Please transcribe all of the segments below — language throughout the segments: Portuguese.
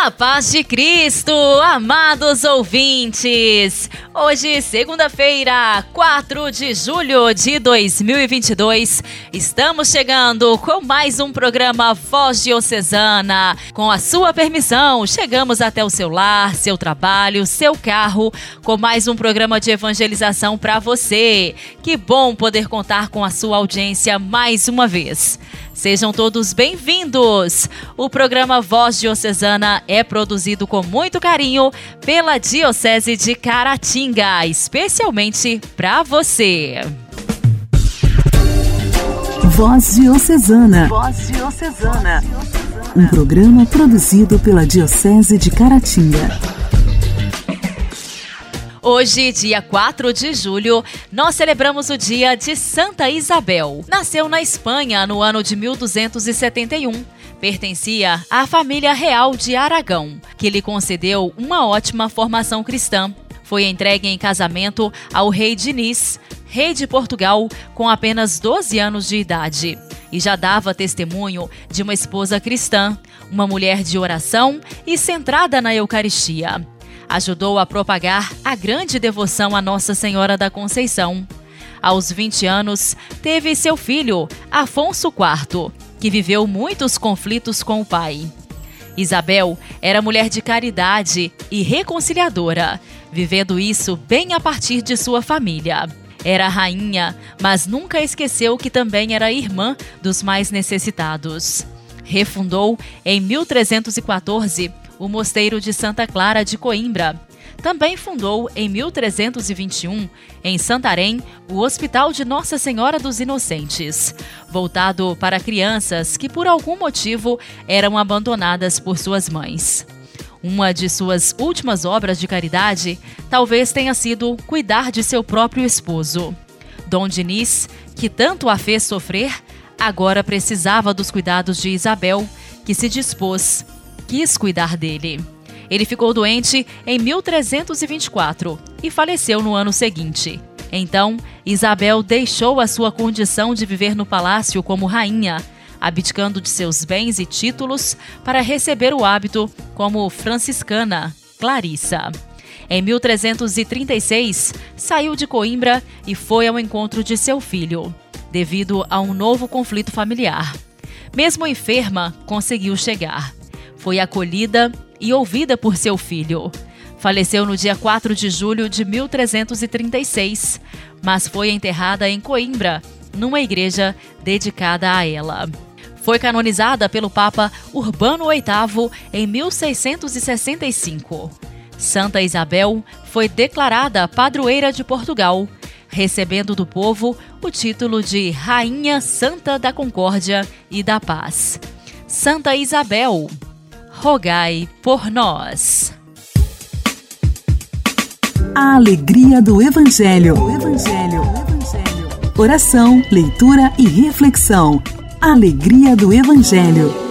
A paz de Cristo, amados ouvintes! Hoje, segunda-feira, 4 de julho de 2022, estamos chegando com mais um programa Voz Diocesana. Com a sua permissão, chegamos até o seu lar, seu trabalho, seu carro, com mais um programa de evangelização para você. Que bom poder contar com a sua audiência mais uma vez. Sejam todos bem-vindos! O programa Voz Diocesana é produzido com muito carinho pela Diocese de Caratinga, especialmente para você. Voz Diocesana. Voz Diocesana. Um programa produzido pela Diocese de Caratinga. Hoje, dia 4 de julho, nós celebramos o dia de Santa Isabel. Nasceu na Espanha no ano de 1271. Pertencia à família real de Aragão, que lhe concedeu uma ótima formação cristã. Foi entregue em casamento ao rei Diniz, rei de Portugal, com apenas 12 anos de idade. E já dava testemunho de uma esposa cristã, uma mulher de oração e centrada na Eucaristia ajudou a propagar a grande devoção a Nossa Senhora da Conceição. Aos 20 anos, teve seu filho, Afonso IV, que viveu muitos conflitos com o pai. Isabel era mulher de caridade e reconciliadora, vivendo isso bem a partir de sua família. Era rainha, mas nunca esqueceu que também era irmã dos mais necessitados. Refundou, em 1314, o Mosteiro de Santa Clara de Coimbra. Também fundou, em 1321, em Santarém, o Hospital de Nossa Senhora dos Inocentes, voltado para crianças que, por algum motivo, eram abandonadas por suas mães. Uma de suas últimas obras de caridade talvez tenha sido cuidar de seu próprio esposo. Dom Diniz, que tanto a fez sofrer, agora precisava dos cuidados de Isabel, que se dispôs quis cuidar dele. Ele ficou doente em 1324 e faleceu no ano seguinte. Então, Isabel deixou a sua condição de viver no palácio como rainha, abdicando de seus bens e títulos para receber o hábito como franciscana, Clarissa. Em 1336, saiu de Coimbra e foi ao encontro de seu filho, devido a um novo conflito familiar. Mesmo enferma, conseguiu chegar foi acolhida e ouvida por seu filho. Faleceu no dia 4 de julho de 1336, mas foi enterrada em Coimbra, numa igreja dedicada a ela. Foi canonizada pelo Papa Urbano VIII em 1665. Santa Isabel foi declarada padroeira de Portugal, recebendo do povo o título de Rainha Santa da Concórdia e da Paz. Santa Isabel, rogai por nós. A alegria do Evangelho. Evangelho. Evangelho. Oração, leitura e reflexão. Alegria do Evangelho.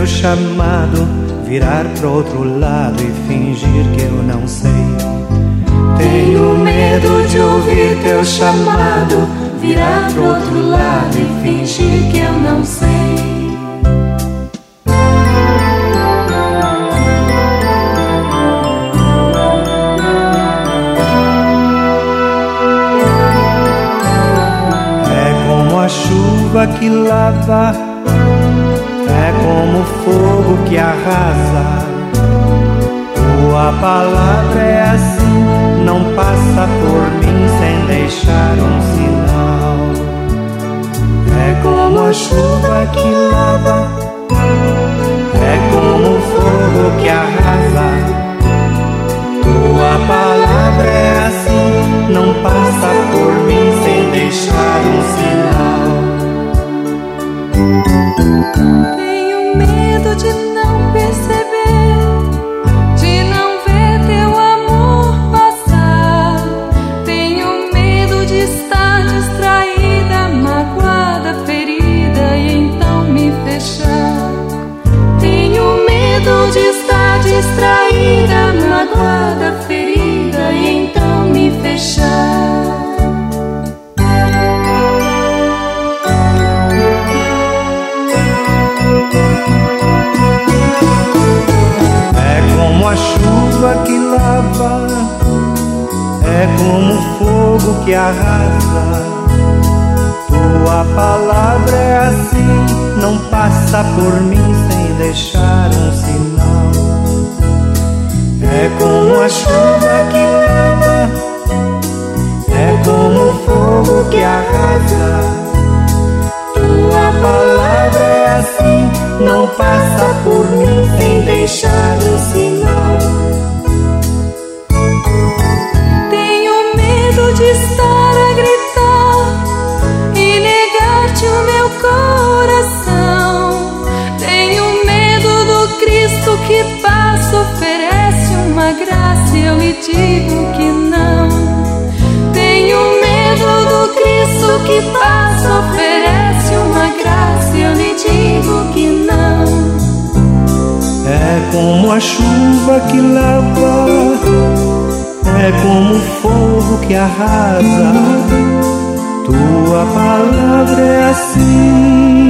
meu chamado, virar pro outro lado e fingir que eu não sei. Tenho medo de ouvir teu chamado, virar pro outro lado e fingir que eu não sei. É como a chuva que lava como fogo que arrasa. Tua palavra é assim, não passa por mim sem deixar um sinal. É como a chuva que lava, é como fogo que arrasa. Tua palavra é assim, não passa por mim sem deixar um sinal. Medo de passa por mim sem deixar um sinal. Tenho medo de estar a gritar e negar-te o meu coração. Tenho medo do Cristo que passa, oferece uma graça e eu lhe digo que não. Tenho medo do Cristo que passa, oferece uma graça e eu lhe digo que não. É como a chuva que lava, é como o fogo que arrasa. Tua palavra é assim.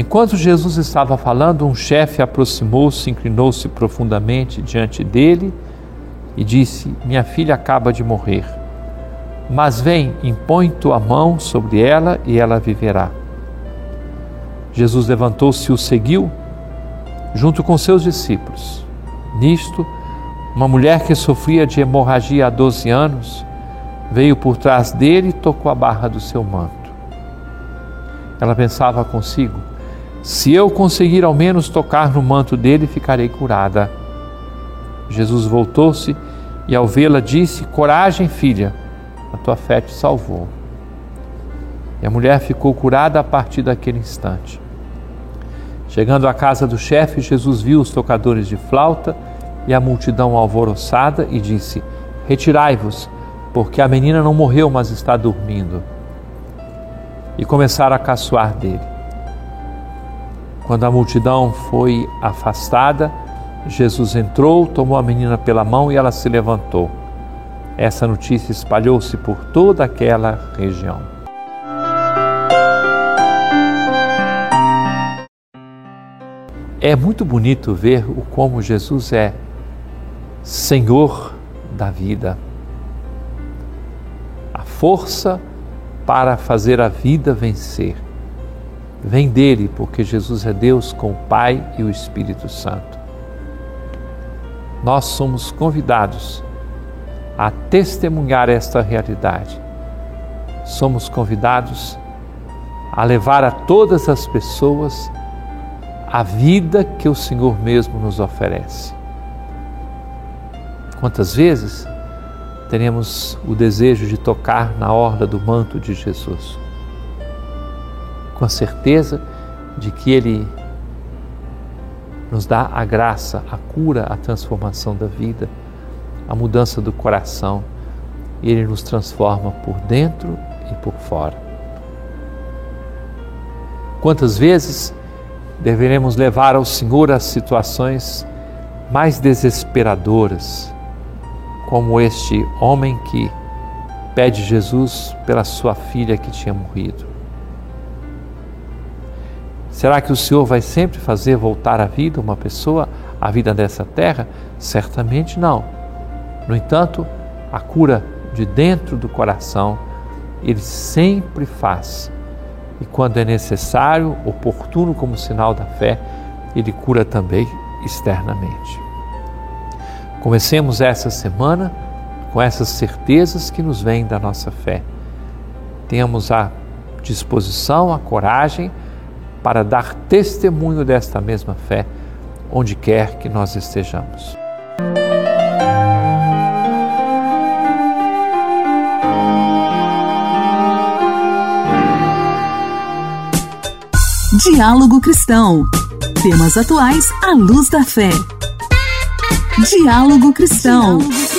Enquanto Jesus estava falando, um chefe aproximou-se, inclinou-se profundamente diante dele e disse: Minha filha acaba de morrer. Mas vem, impõe tua mão sobre ela e ela viverá. Jesus levantou-se e o seguiu, junto com seus discípulos. Nisto, uma mulher que sofria de hemorragia há 12 anos veio por trás dele e tocou a barra do seu manto. Ela pensava consigo: se eu conseguir ao menos tocar no manto dele, ficarei curada. Jesus voltou-se e, ao vê-la, disse: Coragem, filha, a tua fé te salvou. E a mulher ficou curada a partir daquele instante. Chegando à casa do chefe, Jesus viu os tocadores de flauta e a multidão alvoroçada e disse: Retirai-vos, porque a menina não morreu, mas está dormindo. E começaram a caçoar dele. Quando a multidão foi afastada, Jesus entrou, tomou a menina pela mão e ela se levantou. Essa notícia espalhou-se por toda aquela região. É muito bonito ver o como Jesus é Senhor da vida. A força para fazer a vida vencer vem dele, porque Jesus é Deus com o Pai e o Espírito Santo. Nós somos convidados a testemunhar esta realidade. Somos convidados a levar a todas as pessoas a vida que o Senhor mesmo nos oferece. Quantas vezes teremos o desejo de tocar na orla do manto de Jesus, com a certeza de que Ele nos dá a graça, a cura, a transformação da vida, a mudança do coração. E Ele nos transforma por dentro e por fora. Quantas vezes deveremos levar ao Senhor as situações mais desesperadoras, como este homem que pede Jesus pela sua filha que tinha morrido? Será que o Senhor vai sempre fazer voltar à vida uma pessoa, à vida dessa terra? Certamente não. No entanto, a cura de dentro do coração, Ele sempre faz. E quando é necessário, oportuno como sinal da fé, Ele cura também externamente. Comecemos essa semana com essas certezas que nos vêm da nossa fé. Tenhamos a disposição, a coragem, para dar testemunho desta mesma fé onde quer que nós estejamos. Diálogo Cristão. Temas atuais à luz da fé. Diálogo Cristão. Diálogo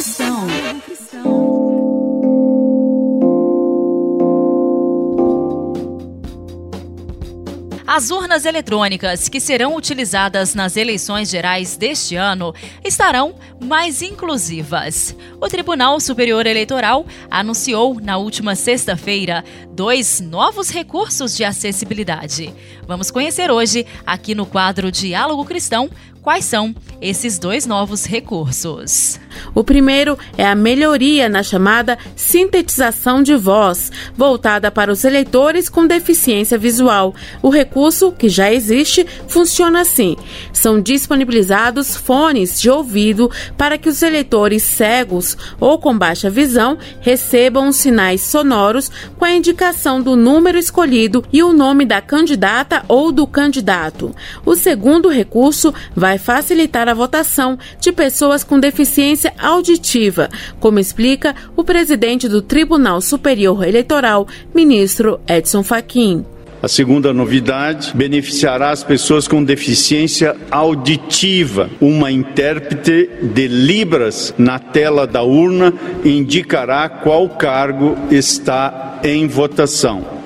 As urnas eletrônicas que serão utilizadas nas eleições gerais deste ano estarão mais inclusivas. O Tribunal Superior Eleitoral anunciou na última sexta-feira dois novos recursos de acessibilidade. Vamos conhecer hoje, aqui no quadro Diálogo Cristão, Quais são esses dois novos recursos? O primeiro é a melhoria na chamada sintetização de voz, voltada para os eleitores com deficiência visual. O recurso, que já existe, funciona assim: são disponibilizados fones de ouvido para que os eleitores cegos ou com baixa visão recebam os sinais sonoros com a indicação do número escolhido e o nome da candidata ou do candidato. O segundo recurso vai facilitar a votação de pessoas com deficiência auditiva, como explica o presidente do Tribunal Superior Eleitoral, ministro Edson Fachin. A segunda novidade beneficiará as pessoas com deficiência auditiva. Uma intérprete de Libras na tela da urna indicará qual cargo está em votação.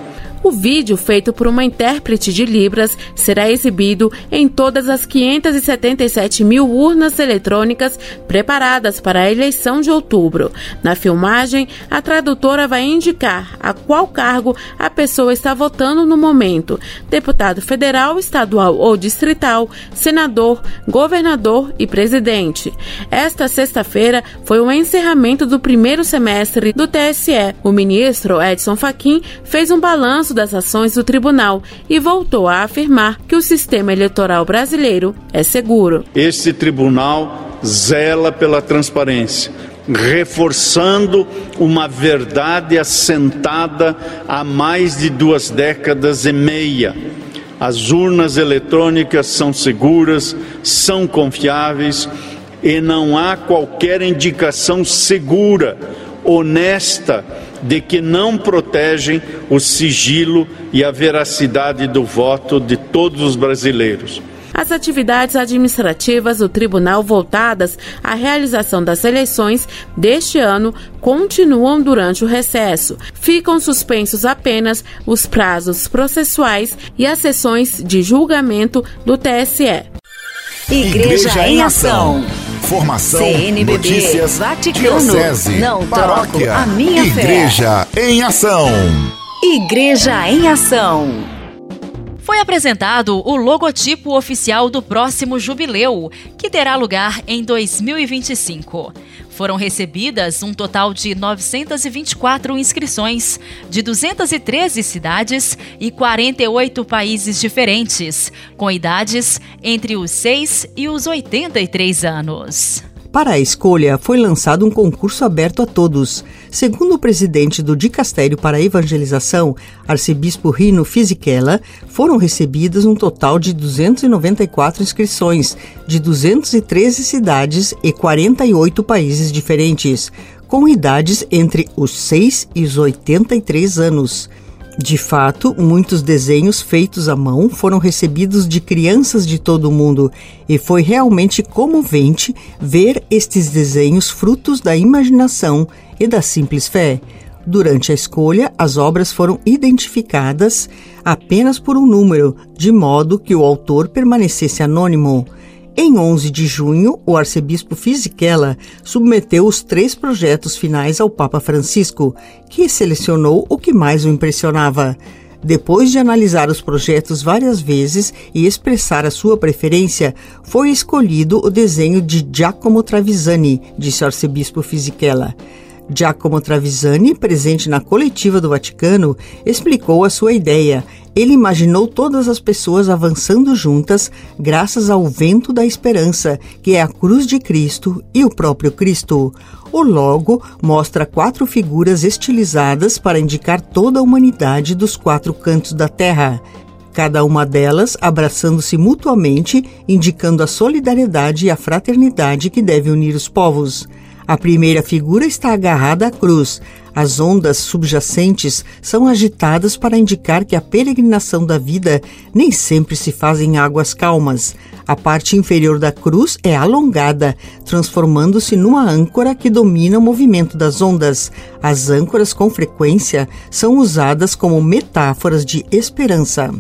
O vídeo, feito por uma intérprete de Libras, será exibido em todas as 577 mil urnas eletrônicas preparadas para a eleição de outubro. Na filmagem, a tradutora vai indicar a qual cargo a pessoa está votando no momento: deputado federal, estadual ou distrital, senador, governador e presidente. Esta sexta-feira foi o encerramento do primeiro semestre do TSE. O ministro Edson Fachin fez um balanço das ações do tribunal e voltou a afirmar que o sistema eleitoral brasileiro é seguro. Este tribunal zela pela transparência reforçando uma verdade assentada há mais de duas décadas e meia. As urnas eletrônicas são seguras, são confiáveis e não há qualquer indicação segura, honesta de que não protegem o sigilo e a veracidade do voto de todos os brasileiros. As atividades administrativas do tribunal voltadas à realização das eleições deste ano continuam durante o recesso. Ficam suspensos apenas os prazos processuais e as sessões de julgamento do TSE. Igreja, Igreja em Ação. Formação, CNBB, notícias, Vaticano, diocese, não paróquia, troco a minha Igreja fé. em Ação. Igreja em Ação. Foi apresentado o logotipo oficial do próximo jubileu, que terá lugar em 2025. Foram recebidas um total de 924 inscrições de 213 cidades e 48 países diferentes, com idades entre os 6 e os 83 anos. Para a escolha, foi lançado um concurso aberto a todos. Segundo o presidente do Dicastério para a Evangelização, arcebispo Rino Fisichella, foram recebidas um total de 294 inscrições, de 213 cidades e 48 países diferentes com idades entre os 6 e os 83 anos. De fato, muitos desenhos feitos à mão foram recebidos de crianças de todo o mundo e foi realmente comovente ver estes desenhos frutos da imaginação e da simples fé. Durante a escolha, as obras foram identificadas apenas por um número, de modo que o autor permanecesse anônimo. Em 11 de junho, o arcebispo Fisichella submeteu os três projetos finais ao Papa Francisco, que selecionou o que mais o impressionava. Depois de analisar os projetos várias vezes e expressar a sua preferência, foi escolhido o desenho de Giacomo Travisani, disse o arcebispo Fisichella. Giacomo Travisani, presente na coletiva do Vaticano, explicou a sua ideia. Ele imaginou todas as pessoas avançando juntas graças ao vento da esperança, que é a cruz de Cristo e o próprio Cristo. O logo mostra quatro figuras estilizadas para indicar toda a humanidade dos quatro cantos da terra cada uma delas abraçando-se mutuamente, indicando a solidariedade e a fraternidade que deve unir os povos. A primeira figura está agarrada à cruz. As ondas subjacentes são agitadas para indicar que a peregrinação da vida nem sempre se faz em águas calmas. A parte inferior da cruz é alongada, transformando-se numa âncora que domina o movimento das ondas. As âncoras, com frequência, são usadas como metáforas de esperança.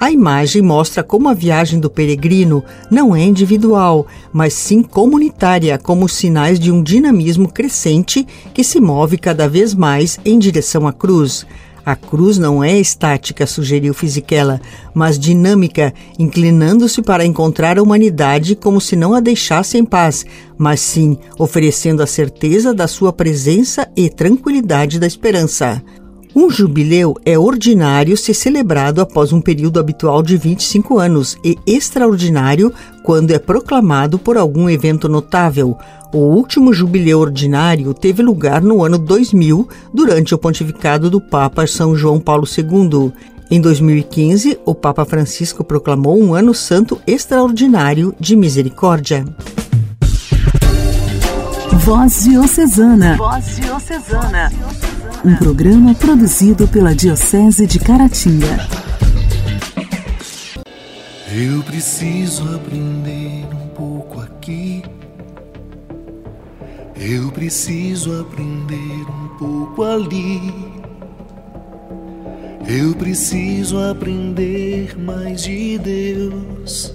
A imagem mostra como a viagem do peregrino não é individual, mas sim comunitária, como sinais de um dinamismo crescente que se move cada vez mais em direção à cruz. A cruz não é estática, sugeriu Fisichella, mas dinâmica, inclinando-se para encontrar a humanidade como se não a deixasse em paz, mas sim oferecendo a certeza da sua presença e tranquilidade da esperança. Um jubileu é ordinário se celebrado após um período habitual de 25 anos e extraordinário quando é proclamado por algum evento notável. O último jubileu ordinário teve lugar no ano 2000, durante o pontificado do Papa São João Paulo II. Em 2015, o Papa Francisco proclamou um ano santo extraordinário de misericórdia. Voz Diocesana. Voz Diocesana um programa produzido pela Diocese de Caratinga. Eu preciso aprender um pouco aqui. Eu preciso aprender um pouco ali. Eu preciso aprender mais de Deus,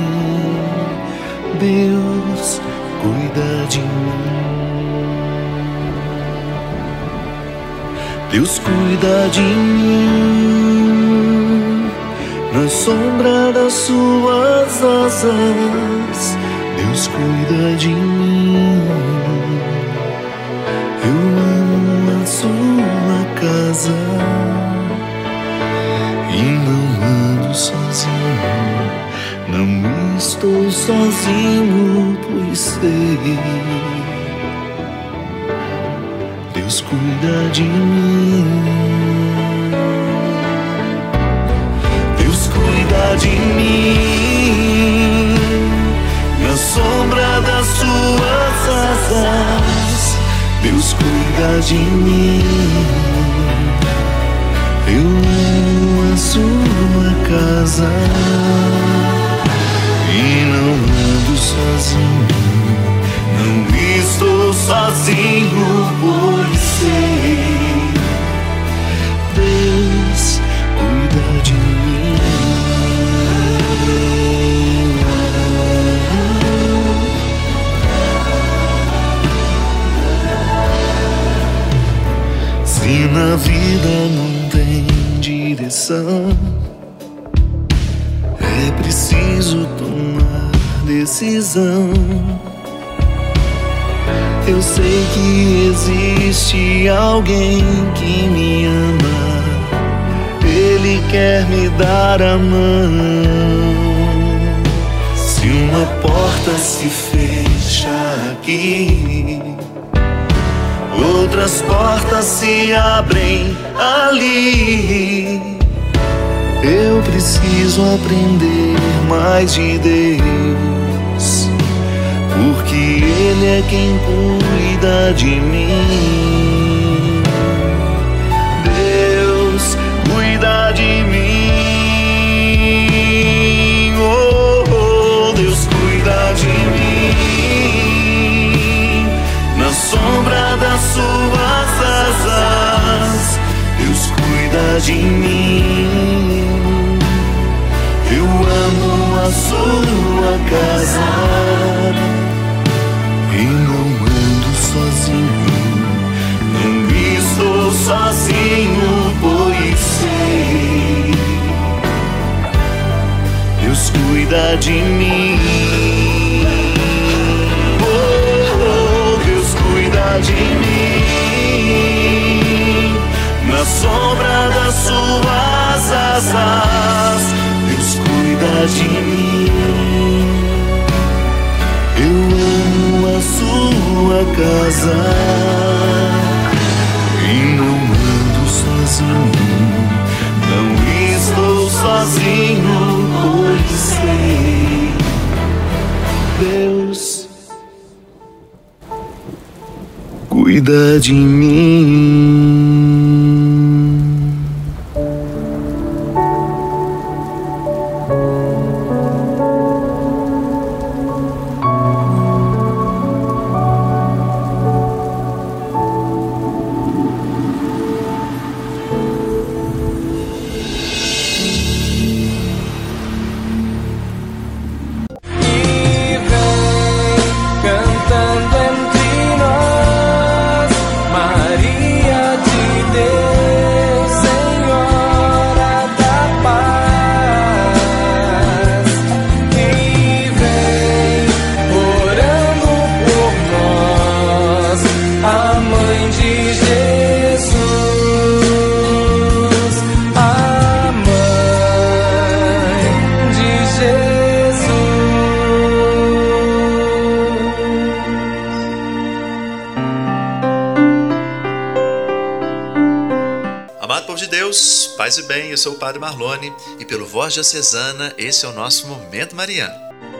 Deus cuida de mim. Deus cuida de mim na sombra das suas asas. Deus cuida de mim. Eu amo a sua casa e não ando sozinho. Não estou sozinho, pois sei Deus cuida de mim. Deus cuida de mim na sombra das suas asas. Deus cuida de mim. Eu amo a sua casa e não ando sozinho. Não estou sozinho, pois sei. Deus cuida de mim. Se na vida não tem direção, decisão Eu sei que existe alguém que me ama. Ele quer me dar a mão. Se uma porta se fecha aqui, outras portas se abrem ali. Eu preciso aprender mais de Deus, porque Ele é quem cuida de mim. Deus cuida de mim. Oh, oh Deus cuida de mim. Na sombra das suas asas, Deus cuida de mim a sua casa sozinho, não estou sozinho, pois sei Deus cuida de mim. Oh, Deus cuida de mim na sombra das suas asas cuida de mim. Sua casa e não ando sozinho. Não estou sozinho, pois sei. Deus cuida de mim. Paz e bem, eu sou o Padre Marlone e pelo Voz Diocesana, esse é o nosso Momento Mariano.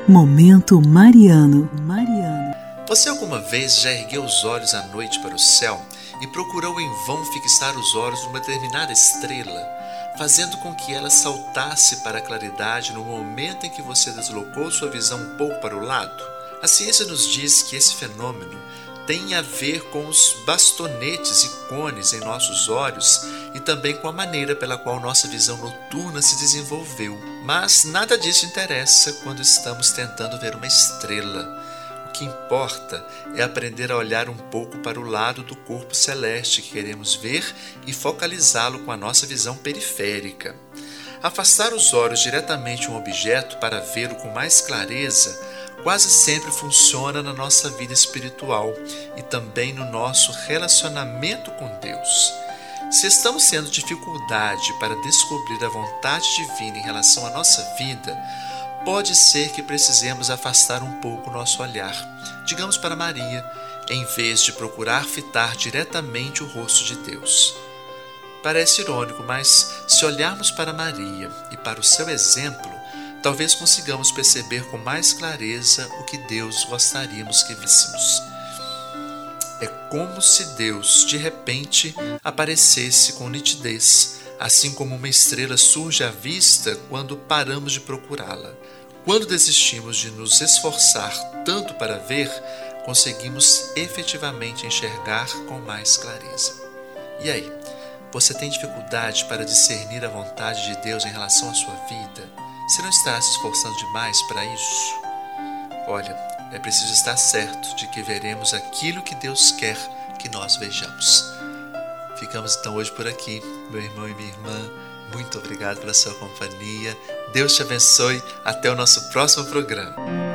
Momento Mariano. Mariano. Você alguma vez já ergueu os olhos à noite para o céu e procurou em vão fixar os olhos numa determinada estrela, fazendo com que ela saltasse para a claridade no momento em que você deslocou sua visão um pouco para o lado? A ciência nos diz que esse fenômeno tem a ver com os bastonetes e cones em nossos olhos e também com a maneira pela qual nossa visão noturna se desenvolveu. Mas nada disso interessa quando estamos tentando ver uma estrela. O que importa é aprender a olhar um pouco para o lado do corpo celeste que queremos ver e focalizá-lo com a nossa visão periférica. Afastar os olhos diretamente um objeto para vê-lo com mais clareza quase sempre funciona na nossa vida espiritual e também no nosso relacionamento com Deus. Se estamos tendo dificuldade para descobrir a vontade divina em relação à nossa vida, pode ser que precisemos afastar um pouco o nosso olhar, digamos para Maria, em vez de procurar fitar diretamente o rosto de Deus. Parece irônico, mas se olharmos para Maria e para o seu exemplo, talvez consigamos perceber com mais clareza o que Deus gostaríamos que víssemos. É como se Deus, de repente, aparecesse com nitidez, assim como uma estrela surge à vista quando paramos de procurá-la. Quando desistimos de nos esforçar tanto para ver, conseguimos efetivamente enxergar com mais clareza. E aí, você tem dificuldade para discernir a vontade de Deus em relação à sua vida? Você não está se esforçando demais para isso? Olha, é preciso estar certo de que veremos aquilo que Deus quer que nós vejamos. Ficamos então hoje por aqui, meu irmão e minha irmã. Muito obrigado pela sua companhia. Deus te abençoe. Até o nosso próximo programa.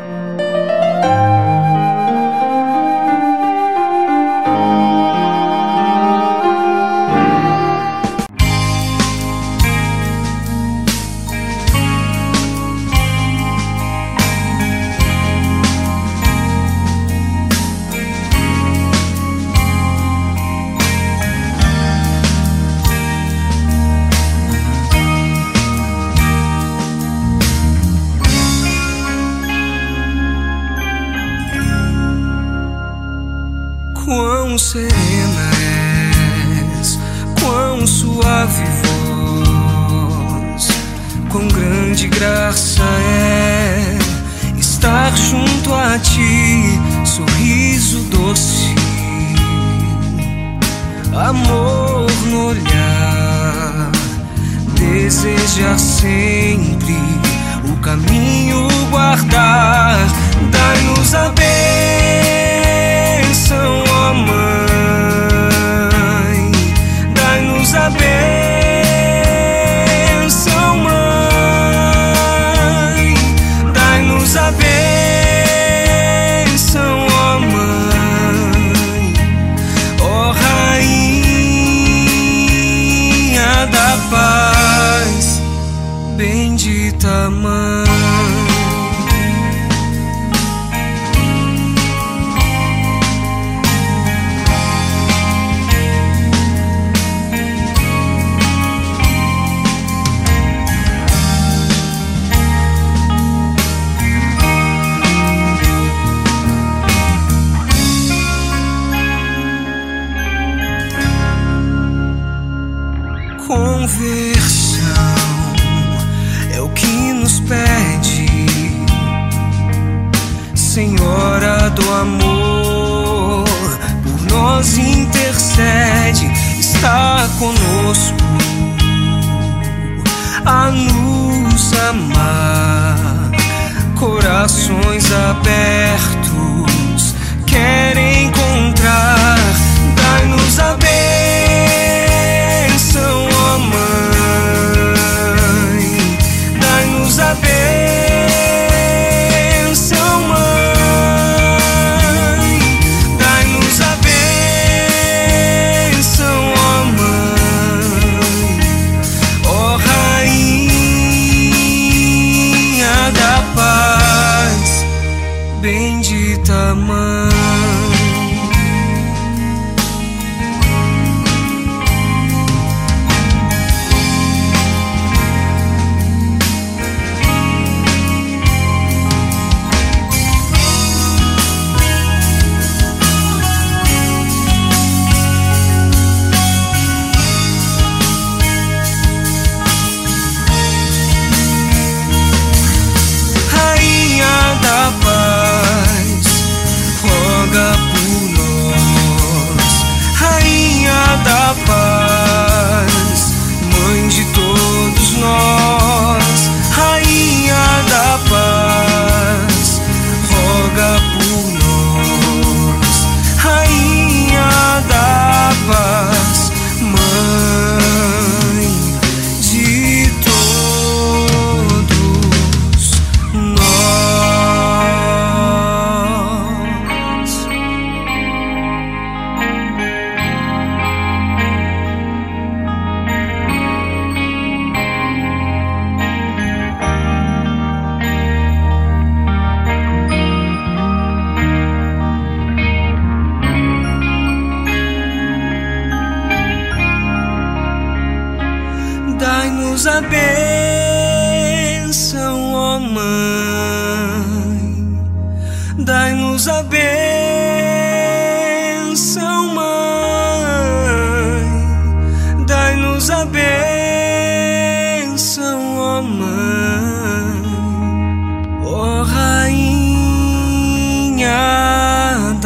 Sempre o caminho guardar,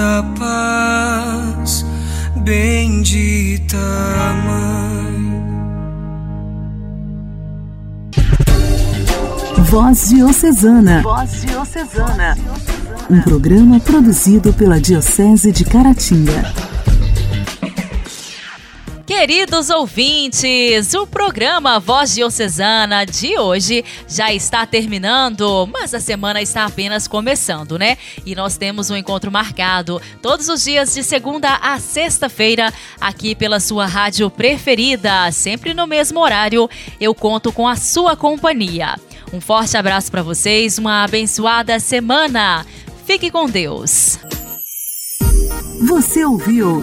da paz, bendita Mãe. Voz Diocesana. Voz Diocesana. Um programa produzido pela Diocese de Caratinga. Queridos ouvintes, o programa Voz Diocesana de hoje já está terminando, mas a semana está apenas começando, né? E nós temos um encontro marcado todos os dias de segunda a sexta-feira aqui pela sua rádio preferida, sempre no mesmo horário. Eu conto com a sua companhia. Um forte abraço para vocês, uma abençoada semana. Fique com Deus. Você ouviu